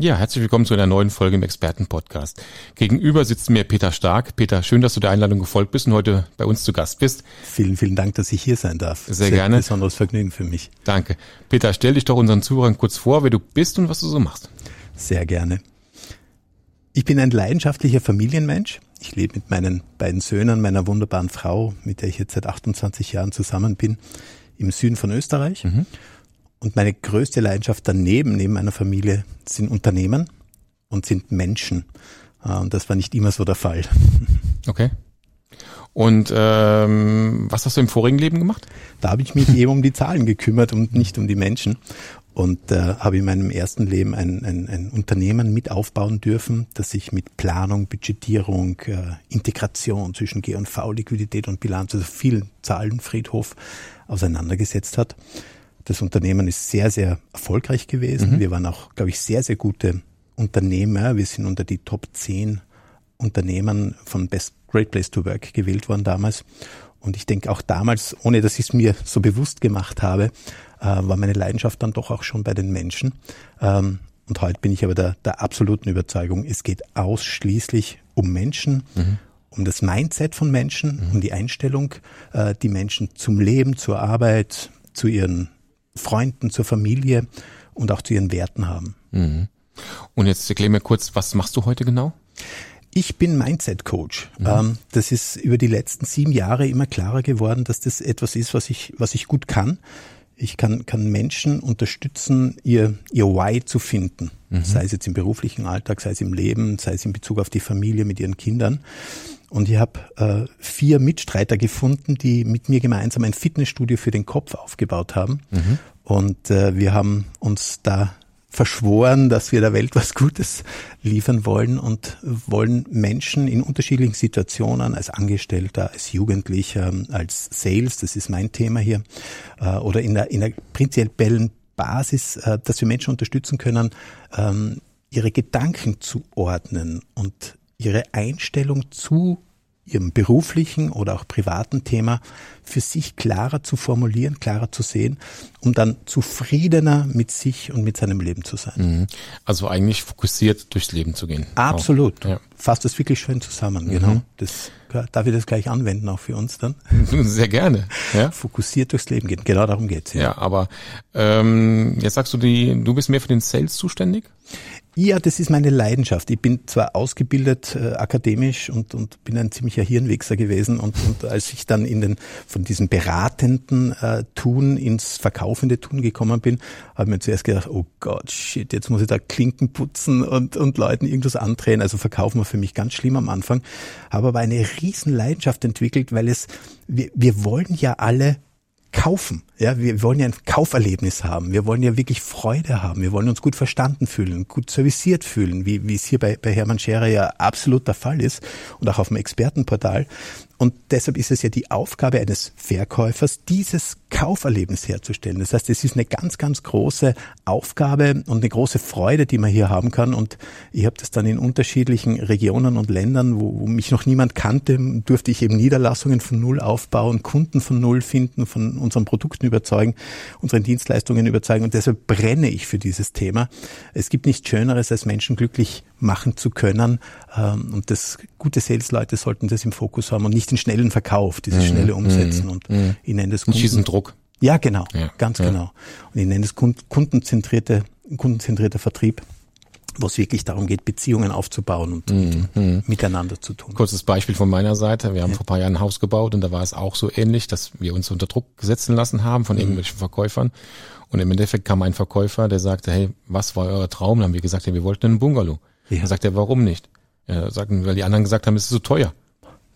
Ja, herzlich willkommen zu einer neuen Folge im Expertenpodcast. Gegenüber sitzt mir Peter Stark. Peter, schön, dass du der Einladung gefolgt bist und heute bei uns zu Gast bist. Vielen, vielen Dank, dass ich hier sein darf. Sehr, Sehr gerne. Besonderes Vergnügen für mich. Danke. Peter, stell dich doch unseren Zuhörern kurz vor, wer du bist und was du so machst. Sehr gerne. Ich bin ein leidenschaftlicher Familienmensch. Ich lebe mit meinen beiden Söhnen, meiner wunderbaren Frau, mit der ich jetzt seit 28 Jahren zusammen bin, im Süden von Österreich. Mhm. Und meine größte Leidenschaft daneben, neben meiner Familie, sind Unternehmen und sind Menschen. Äh, und das war nicht immer so der Fall. Okay. Und ähm, was hast du im vorigen Leben gemacht? Da habe ich mich eben um die Zahlen gekümmert und nicht um die Menschen. Und äh, habe in meinem ersten Leben ein, ein, ein Unternehmen mit aufbauen dürfen, das sich mit Planung, Budgetierung, äh, Integration zwischen G und V, Liquidität und Bilanz, also vielen Zahlenfriedhof auseinandergesetzt hat. Das Unternehmen ist sehr, sehr erfolgreich gewesen. Mhm. Wir waren auch, glaube ich, sehr, sehr gute Unternehmer. Wir sind unter die Top 10 Unternehmen von Best Great Place to Work gewählt worden damals. Und ich denke auch damals, ohne dass ich es mir so bewusst gemacht habe, äh, war meine Leidenschaft dann doch auch schon bei den Menschen. Ähm, und heute bin ich aber der, der absoluten Überzeugung, es geht ausschließlich um Menschen, mhm. um das Mindset von Menschen, mhm. um die Einstellung, äh, die Menschen zum Leben, zur Arbeit, zu ihren Freunden, zur Familie und auch zu ihren Werten haben. Mhm. Und jetzt erklär mir kurz, was machst du heute genau? Ich bin Mindset Coach. Mhm. Ähm, das ist über die letzten sieben Jahre immer klarer geworden, dass das etwas ist, was ich, was ich gut kann. Ich kann, kann Menschen unterstützen, ihr, ihr Why zu finden. Mhm. Sei es jetzt im beruflichen Alltag, sei es im Leben, sei es in Bezug auf die Familie mit ihren Kindern. Und ich habe äh, vier Mitstreiter gefunden, die mit mir gemeinsam ein Fitnessstudio für den Kopf aufgebaut haben. Mhm. Und äh, wir haben uns da verschworen, dass wir der Welt was Gutes liefern wollen und wollen Menschen in unterschiedlichen Situationen als Angestellter, als Jugendlicher, als Sales, das ist mein Thema hier, äh, oder in der, in der prinzipiellen Basis, äh, dass wir Menschen unterstützen können, ähm, ihre Gedanken zu ordnen und ihre Einstellung zu ihrem beruflichen oder auch privaten Thema für sich klarer zu formulieren, klarer zu sehen, um dann zufriedener mit sich und mit seinem Leben zu sein. Mhm. Also eigentlich fokussiert durchs Leben zu gehen. Absolut. Ja. Fasst das wirklich schön zusammen, mhm. genau. Das, darf ich das gleich anwenden auch für uns dann? Sehr gerne. Ja. Fokussiert durchs Leben gehen. Genau darum geht's. Ja, ja aber ähm, jetzt sagst du, die, du bist mehr für den Sales zuständig? Ja, das ist meine Leidenschaft. Ich bin zwar ausgebildet äh, akademisch und, und bin ein ziemlicher Hirnwichser gewesen und, und als ich dann in den von diesem beratenden äh, Tun ins verkaufende Tun gekommen bin, habe ich mir zuerst gedacht, oh Gott, shit, jetzt muss ich da Klinken putzen und, und Leuten irgendwas andrehen. Also verkaufen war für mich ganz schlimm am Anfang, habe aber eine riesen Leidenschaft entwickelt, weil es wir, wir wollen ja alle kaufen. Ja, wir wollen ja ein Kauferlebnis haben. Wir wollen ja wirklich Freude haben. Wir wollen uns gut verstanden fühlen, gut serviciert fühlen, wie, wie es hier bei, bei Hermann Scherer ja absolut der Fall ist und auch auf dem Expertenportal. Und deshalb ist es ja die Aufgabe eines Verkäufers, dieses Kauferlebnis herzustellen. Das heißt, es ist eine ganz, ganz große Aufgabe und eine große Freude, die man hier haben kann. Und ich habe das dann in unterschiedlichen Regionen und Ländern, wo, wo mich noch niemand kannte, durfte ich eben Niederlassungen von Null aufbauen, Kunden von Null finden, von unseren Produkten überzeugen, unseren Dienstleistungen überzeugen. Und deshalb brenne ich für dieses Thema. Es gibt nichts Schöneres, als Menschen glücklich machen zu können. Ähm, und das gute Sales-Leute sollten das im Fokus haben und nicht den schnellen Verkauf, dieses mhm. schnelle Umsetzen. Mhm. Und mhm. ich nenne das Kunden Druck. Ja, genau, ja. ganz ja. genau. Und ich nenne das kundenzentrierte, kundenzentrierter Vertrieb wo es wirklich darum geht, Beziehungen aufzubauen und, mm, mm. miteinander zu tun. Kurzes Beispiel von meiner Seite. Wir haben ja. vor ein paar Jahren ein Haus gebaut und da war es auch so ähnlich, dass wir uns unter Druck setzen lassen haben von mm. irgendwelchen Verkäufern. Und im Endeffekt kam ein Verkäufer, der sagte, hey, was war euer Traum? Dann haben wir gesagt, ja, wir wollten einen Bungalow. Ja. Dann sagt er, warum nicht? Ja, sagten, weil die anderen gesagt haben, es ist so teuer.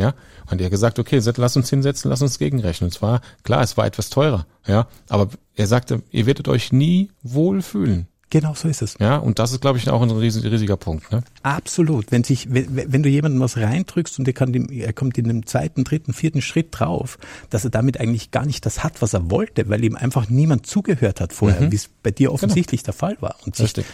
Ja, und er hat gesagt, okay, lass uns hinsetzen, lass uns gegenrechnen. Und zwar, klar, es war etwas teurer, ja, aber er sagte, ihr werdet euch nie wohl fühlen. Genau, so ist es. Ja, und das ist, glaube ich, auch ein riesiger Punkt. Ne? Absolut. Wenn sich, wenn, wenn du jemandem was reindrückst und der kann, er kommt in dem zweiten, dritten, vierten Schritt drauf, dass er damit eigentlich gar nicht das hat, was er wollte, weil ihm einfach niemand zugehört hat vorher, mhm. wie es bei dir offensichtlich genau. der Fall war. Und sich, Richtig.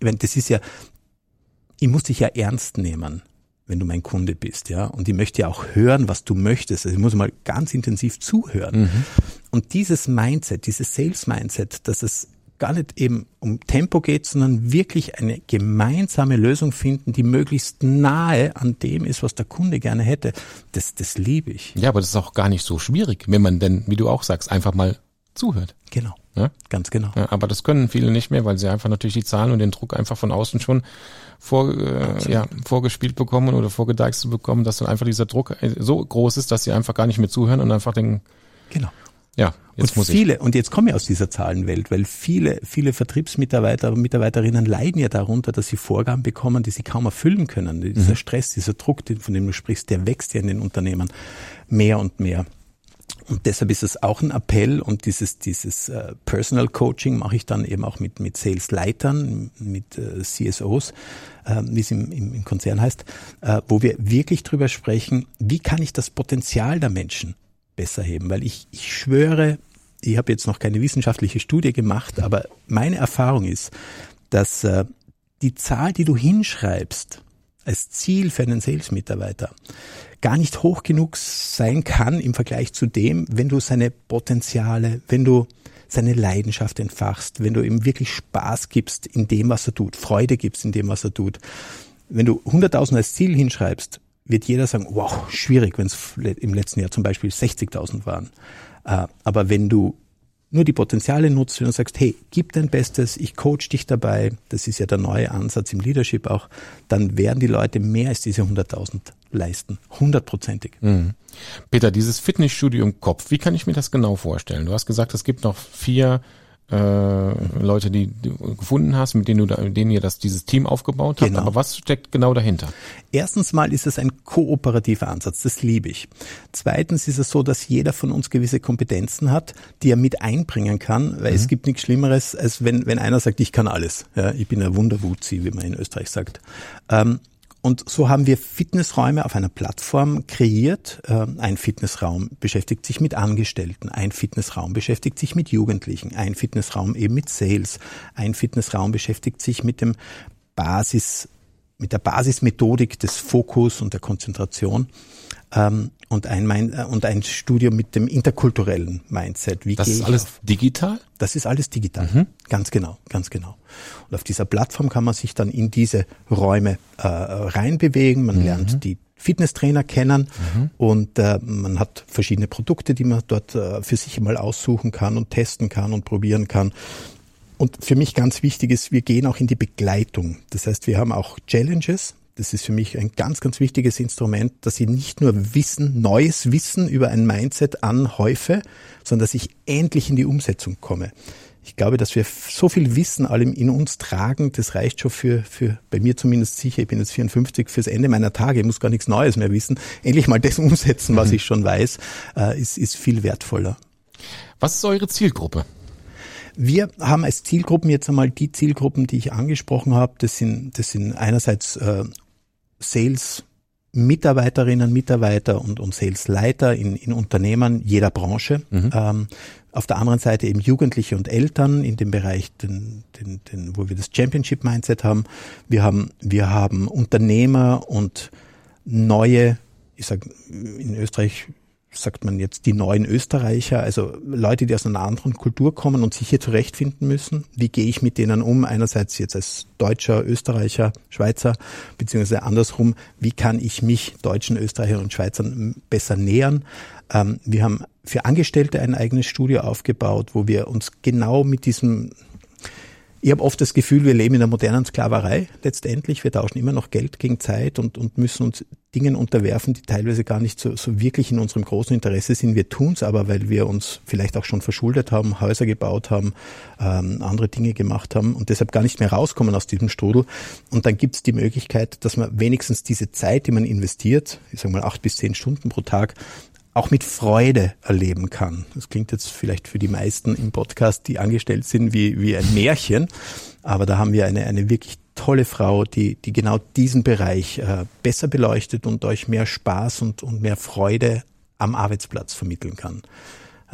Wenn, das ist ja, ich muss dich ja ernst nehmen wenn du mein Kunde bist, ja. Und ich möchte ja auch hören, was du möchtest. Also ich muss mal ganz intensiv zuhören. Mhm. Und dieses Mindset, dieses Sales-Mindset, dass es gar nicht eben um Tempo geht, sondern wirklich eine gemeinsame Lösung finden, die möglichst nahe an dem ist, was der Kunde gerne hätte. Das, das liebe ich. Ja, aber das ist auch gar nicht so schwierig, wenn man denn, wie du auch sagst, einfach mal zuhört. Genau. Ja? Ganz genau. Ja, aber das können viele nicht mehr, weil sie einfach natürlich die Zahlen und den Druck einfach von außen schon vor, äh, ja, vorgespielt bekommen oder vorgedeichselt bekommen, dass dann einfach dieser Druck so groß ist, dass sie einfach gar nicht mehr zuhören und einfach denken, genau. Ja, jetzt und muss viele, ich. und jetzt komme ich aus dieser Zahlenwelt, weil viele, viele Vertriebsmitarbeiter und Mitarbeiterinnen leiden ja darunter, dass sie Vorgaben bekommen, die sie kaum erfüllen können. Dieser mhm. Stress, dieser Druck, von dem du sprichst, der wächst ja in den Unternehmen mehr und mehr. Und deshalb ist es auch ein Appell und dieses, dieses äh, Personal Coaching mache ich dann eben auch mit, mit Sales-Leitern, mit äh, CSOs, äh, wie es im, im, Konzern heißt, äh, wo wir wirklich drüber sprechen, wie kann ich das Potenzial der Menschen besser heben? Weil ich, ich schwöre, ich habe jetzt noch keine wissenschaftliche Studie gemacht, aber meine Erfahrung ist, dass die Zahl, die du hinschreibst als Ziel für einen Sales-Mitarbeiter, gar nicht hoch genug sein kann im Vergleich zu dem, wenn du seine Potenziale, wenn du seine Leidenschaft entfachst, wenn du ihm wirklich Spaß gibst in dem, was er tut, Freude gibst in dem, was er tut. Wenn du 100.000 als Ziel hinschreibst, wird jeder sagen, wow, schwierig, wenn es im letzten Jahr zum Beispiel 60.000 waren. Äh, aber wenn du nur die Potenziale nutzt und sagst, hey, gib dein Bestes, ich coach dich dabei, das ist ja der neue Ansatz im Leadership auch, dann werden die Leute mehr als diese 100.000 leisten. Hundertprozentig. Mhm. Peter, dieses Fitnessstudio im Kopf, wie kann ich mir das genau vorstellen? Du hast gesagt, es gibt noch vier äh, Leute, die du gefunden hast, mit denen du, mit denen ihr das dieses Team aufgebaut habt. Genau. Aber was steckt genau dahinter? Erstens mal ist es ein kooperativer Ansatz. Das liebe ich. Zweitens ist es so, dass jeder von uns gewisse Kompetenzen hat, die er mit einbringen kann, weil mhm. es gibt nichts Schlimmeres, als wenn wenn einer sagt, ich kann alles. Ja, ich bin ein Wunderwuzi, wie man in Österreich sagt. Ähm, und so haben wir Fitnessräume auf einer Plattform kreiert. Ähm, ein Fitnessraum beschäftigt sich mit Angestellten, ein Fitnessraum beschäftigt sich mit Jugendlichen, ein Fitnessraum eben mit Sales, ein Fitnessraum beschäftigt sich mit dem Basis, mit der Basismethodik des Fokus und der Konzentration ähm, und ein, äh, und ein Studium mit dem interkulturellen Mindset. Wie das ist alles auf? digital? Das ist alles digital. Mhm. Ganz genau, ganz genau. Und auf dieser Plattform kann man sich dann in diese Räume äh, reinbewegen. Man mhm. lernt die Fitnesstrainer kennen mhm. und äh, man hat verschiedene Produkte, die man dort äh, für sich mal aussuchen kann und testen kann und probieren kann. Und für mich ganz wichtig ist, wir gehen auch in die Begleitung. Das heißt, wir haben auch Challenges, das ist für mich ein ganz, ganz wichtiges Instrument, dass ich nicht nur Wissen, neues Wissen über ein Mindset anhäufe, sondern dass ich endlich in die Umsetzung komme. Ich glaube, dass wir so viel Wissen allem in uns tragen, das reicht schon für, für, bei mir zumindest sicher, ich bin jetzt 54, fürs Ende meiner Tage, ich muss gar nichts Neues mehr wissen. Endlich mal das umsetzen, was mhm. ich schon weiß, äh, ist, ist viel wertvoller. Was ist eure Zielgruppe? Wir haben als Zielgruppen jetzt einmal die Zielgruppen, die ich angesprochen habe. Das sind, das sind einerseits äh, Sales Mitarbeiterinnen, Mitarbeiter und, und Salesleiter in, in Unternehmen jeder Branche. Mhm. Ähm, auf der anderen Seite eben Jugendliche und Eltern in dem Bereich, den, den, den, wo wir das Championship Mindset haben. Wir haben, wir haben Unternehmer und neue, ich sage in Österreich sagt man jetzt, die neuen Österreicher, also Leute, die aus einer anderen Kultur kommen und sich hier zurechtfinden müssen. Wie gehe ich mit denen um? Einerseits jetzt als Deutscher, Österreicher, Schweizer, beziehungsweise andersrum, wie kann ich mich Deutschen, Österreichern und Schweizern besser nähern? Ähm, wir haben für Angestellte ein eigenes Studio aufgebaut, wo wir uns genau mit diesem ich habe oft das Gefühl, wir leben in einer modernen Sklaverei letztendlich. Wir tauschen immer noch Geld gegen Zeit und, und müssen uns Dingen unterwerfen, die teilweise gar nicht so, so wirklich in unserem großen Interesse sind. Wir tun es aber, weil wir uns vielleicht auch schon verschuldet haben, Häuser gebaut haben, ähm, andere Dinge gemacht haben und deshalb gar nicht mehr rauskommen aus diesem Strudel. Und dann gibt es die Möglichkeit, dass man wenigstens diese Zeit, die man investiert, ich sage mal acht bis zehn Stunden pro Tag, auch mit Freude erleben kann. Das klingt jetzt vielleicht für die meisten im Podcast, die angestellt sind, wie, wie ein Märchen. Aber da haben wir eine, eine wirklich tolle Frau, die, die genau diesen Bereich äh, besser beleuchtet und euch mehr Spaß und, und mehr Freude am Arbeitsplatz vermitteln kann.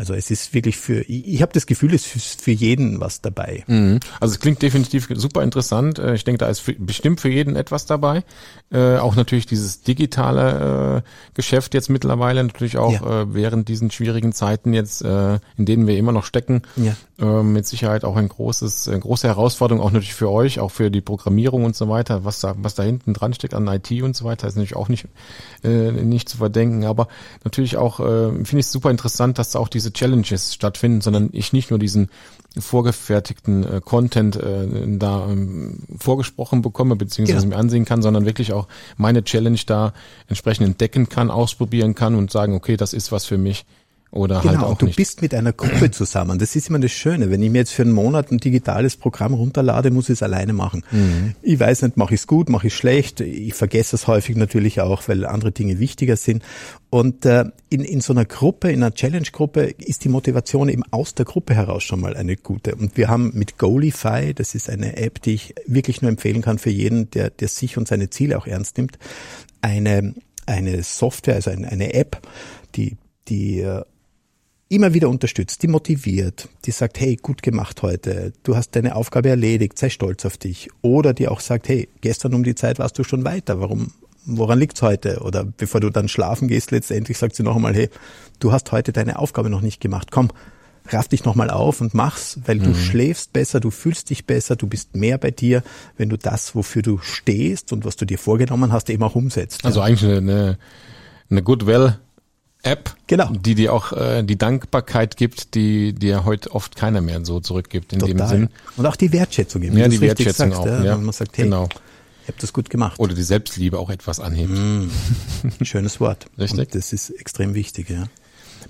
Also es ist wirklich für, ich, ich habe das Gefühl, es ist für jeden was dabei. Mhm. Also es klingt definitiv super interessant. Äh, ich denke, da ist für, bestimmt für jeden etwas dabei. Äh, auch natürlich dieses digitale äh, Geschäft jetzt mittlerweile, natürlich auch ja. äh, während diesen schwierigen Zeiten jetzt, in denen wir immer noch stecken, ja. äh, mit Sicherheit auch ein großes, äh, große Herausforderung, auch natürlich für euch, auch für die Programmierung und so weiter, was da, was da hinten dran steckt an IT und so weiter, ist natürlich auch nicht, nicht zu verdenken. Aber natürlich auch, finde ich es super interessant, dass da auch diese Challenges stattfinden, sondern ich nicht nur diesen vorgefertigten äh, Content äh, da ähm, vorgesprochen bekomme, beziehungsweise genau. mir ansehen kann, sondern wirklich auch meine Challenge da entsprechend entdecken kann, ausprobieren kann und sagen, okay, das ist was für mich oder genau, halt auch du nicht. bist mit einer Gruppe zusammen. Das ist immer das Schöne. Wenn ich mir jetzt für einen Monat ein digitales Programm runterlade, muss ich es alleine machen. Mhm. Ich weiß nicht, mache ich es gut, mache ich schlecht. Ich vergesse es häufig natürlich auch, weil andere Dinge wichtiger sind. Und äh, in, in so einer Gruppe, in einer Challenge-Gruppe, ist die Motivation eben aus der Gruppe heraus schon mal eine gute. Und wir haben mit Goalify, das ist eine App, die ich wirklich nur empfehlen kann für jeden, der, der sich und seine Ziele auch ernst nimmt, eine, eine Software, also eine, eine App, die die äh, immer wieder unterstützt, die motiviert, die sagt, hey, gut gemacht heute, du hast deine Aufgabe erledigt, sei stolz auf dich. Oder die auch sagt, hey, gestern um die Zeit warst du schon weiter, warum, woran liegt's heute? Oder bevor du dann schlafen gehst, letztendlich sagt sie noch einmal, hey, du hast heute deine Aufgabe noch nicht gemacht, komm, raff dich nochmal auf und mach's, weil du mhm. schläfst besser, du fühlst dich besser, du bist mehr bei dir, wenn du das, wofür du stehst und was du dir vorgenommen hast, eben auch umsetzt. Also ja. eigentlich eine, eine Goodwill App, genau. die dir auch äh, die Dankbarkeit gibt, die dir heute oft keiner mehr so zurückgibt in Total. dem Sinn. Und auch die Wertschätzung gibt. Ja, die Wertschätzung sagst, auch. Ja, ja. man sagt, hey, genau. ich habe das gut gemacht. Oder die Selbstliebe auch etwas anhebt. Mm, schönes Wort. Richtig. Und das ist extrem wichtig, ja.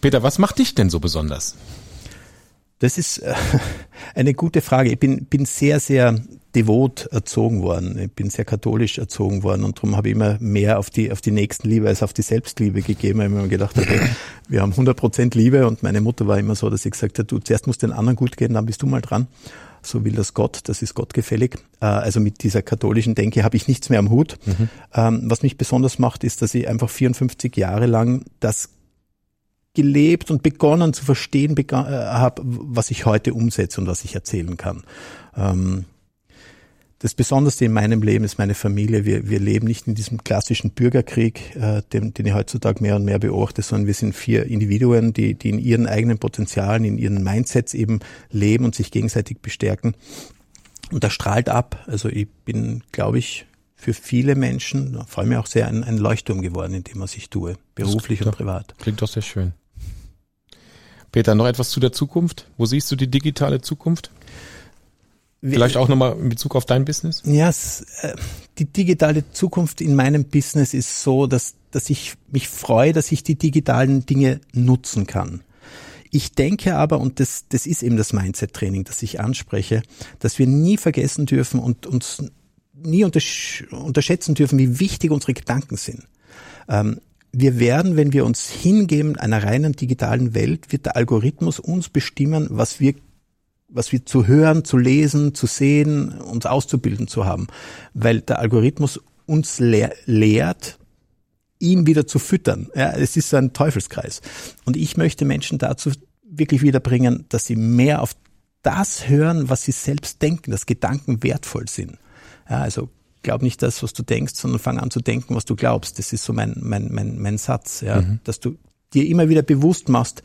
Peter, was macht dich denn so besonders? Das ist äh, eine gute Frage. Ich bin, bin sehr, sehr devot erzogen worden. Ich bin sehr katholisch erzogen worden und darum habe ich immer mehr auf die, auf die Nächstenliebe als auf die Selbstliebe gegeben. Ich habe mir gedacht, okay, wir haben 100 Prozent Liebe und meine Mutter war immer so, dass sie gesagt hat, du zuerst musst den anderen gut gehen, dann bist du mal dran. So will das Gott, das ist Gott gefällig. Äh, also mit dieser katholischen Denke habe ich nichts mehr am Hut. Mhm. Ähm, was mich besonders macht, ist, dass ich einfach 54 Jahre lang das gelebt und begonnen zu verstehen äh, habe, was ich heute umsetze und was ich erzählen kann. Ähm, das Besonderste in meinem Leben ist meine Familie. Wir, wir leben nicht in diesem klassischen Bürgerkrieg, äh, den, den ich heutzutage mehr und mehr beobachte, sondern wir sind vier Individuen, die, die in ihren eigenen Potenzialen, in ihren Mindsets eben leben und sich gegenseitig bestärken. Und das strahlt ab. Also ich bin, glaube ich, für viele Menschen, vor allem auch sehr ein, ein Leuchtturm geworden, in dem was ich tue, beruflich und privat. Klingt doch sehr schön. Peter, noch etwas zu der Zukunft? Wo siehst du die digitale Zukunft? Vielleicht auch nochmal in Bezug auf dein Business? Ja, äh, die digitale Zukunft in meinem Business ist so, dass, dass ich mich freue, dass ich die digitalen Dinge nutzen kann. Ich denke aber, und das, das ist eben das Mindset-Training, das ich anspreche, dass wir nie vergessen dürfen und uns nie untersch unterschätzen dürfen, wie wichtig unsere Gedanken sind. Ähm, wir werden, wenn wir uns hingeben einer reinen digitalen Welt, wird der Algorithmus uns bestimmen, was wir was wir zu hören, zu lesen, zu sehen, uns auszubilden zu haben. Weil der Algorithmus uns lehr lehrt, ihn wieder zu füttern. Ja, es ist so ein Teufelskreis. Und ich möchte Menschen dazu wirklich wiederbringen, dass sie mehr auf das hören, was sie selbst denken, dass Gedanken wertvoll sind. Ja, also glaub nicht das, was du denkst, sondern fang an zu denken, was du glaubst. Das ist so mein, mein, mein, mein Satz, ja, mhm. dass du dir immer wieder bewusst machst,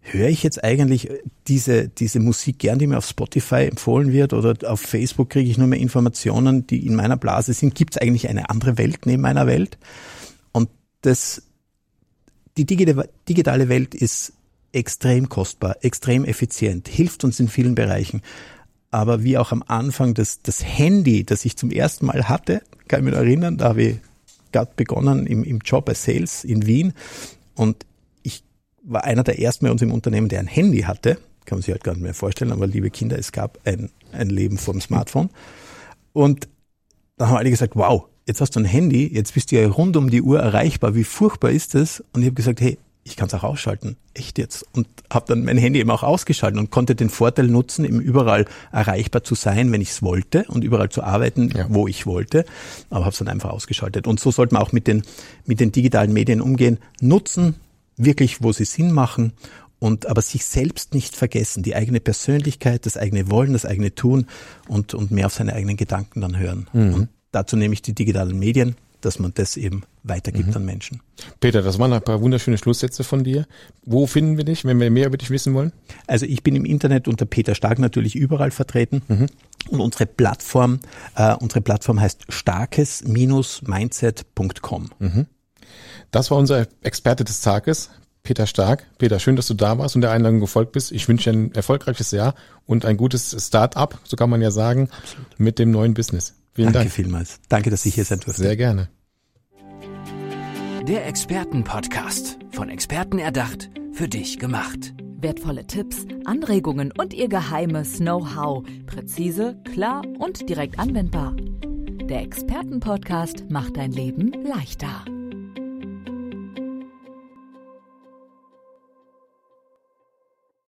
höre ich jetzt eigentlich diese, diese Musik gern, die mir auf Spotify empfohlen wird oder auf Facebook kriege ich nur mehr Informationen, die in meiner Blase sind. Gibt es eigentlich eine andere Welt neben meiner Welt? Und das, die digitale Welt ist extrem kostbar, extrem effizient, hilft uns in vielen Bereichen. Aber wie auch am Anfang das, das Handy, das ich zum ersten Mal hatte, kann ich mich erinnern, da habe ich gerade begonnen im, im Job als Sales in Wien und war einer der ersten bei uns im Unternehmen, der ein Handy hatte. Kann man sich halt gar nicht mehr vorstellen, aber liebe Kinder, es gab ein, ein Leben vor dem Smartphone. Und dann haben alle gesagt, wow, jetzt hast du ein Handy, jetzt bist du ja rund um die Uhr erreichbar, wie furchtbar ist das? Und ich habe gesagt, hey, ich kann es auch ausschalten. Echt jetzt. Und habe dann mein Handy eben auch ausgeschaltet und konnte den Vorteil nutzen, eben überall erreichbar zu sein, wenn ich es wollte und überall zu arbeiten, ja. wo ich wollte. Aber habe es dann einfach ausgeschaltet. Und so sollte man auch mit den, mit den digitalen Medien umgehen. Nutzen, wirklich, wo sie Sinn machen und aber sich selbst nicht vergessen, die eigene Persönlichkeit, das eigene Wollen, das eigene Tun und, und mehr auf seine eigenen Gedanken dann hören. Mhm. Und dazu nehme ich die digitalen Medien, dass man das eben weitergibt mhm. an Menschen. Peter, das waren ein paar wunderschöne Schlusssätze von dir. Wo finden wir dich, wenn wir mehr über dich wissen wollen? Also ich bin im Internet unter Peter Stark natürlich überall vertreten. Mhm. Und unsere Plattform, äh, unsere Plattform heißt starkes-mindset.com. Mhm. Das war unser Experte des Tages, Peter Stark. Peter, schön, dass du da warst und der Einladung gefolgt bist. Ich wünsche dir ein erfolgreiches Jahr und ein gutes Start-up, so kann man ja sagen, Absolut. mit dem neuen Business. Vielen Danke Dank. vielmals. Danke, dass ich hier sein durfte. Sehr gerne. Der Expertenpodcast. Von Experten erdacht, für dich gemacht. Wertvolle Tipps, Anregungen und ihr geheimes Know-how. Präzise, klar und direkt anwendbar. Der Expertenpodcast macht dein Leben leichter.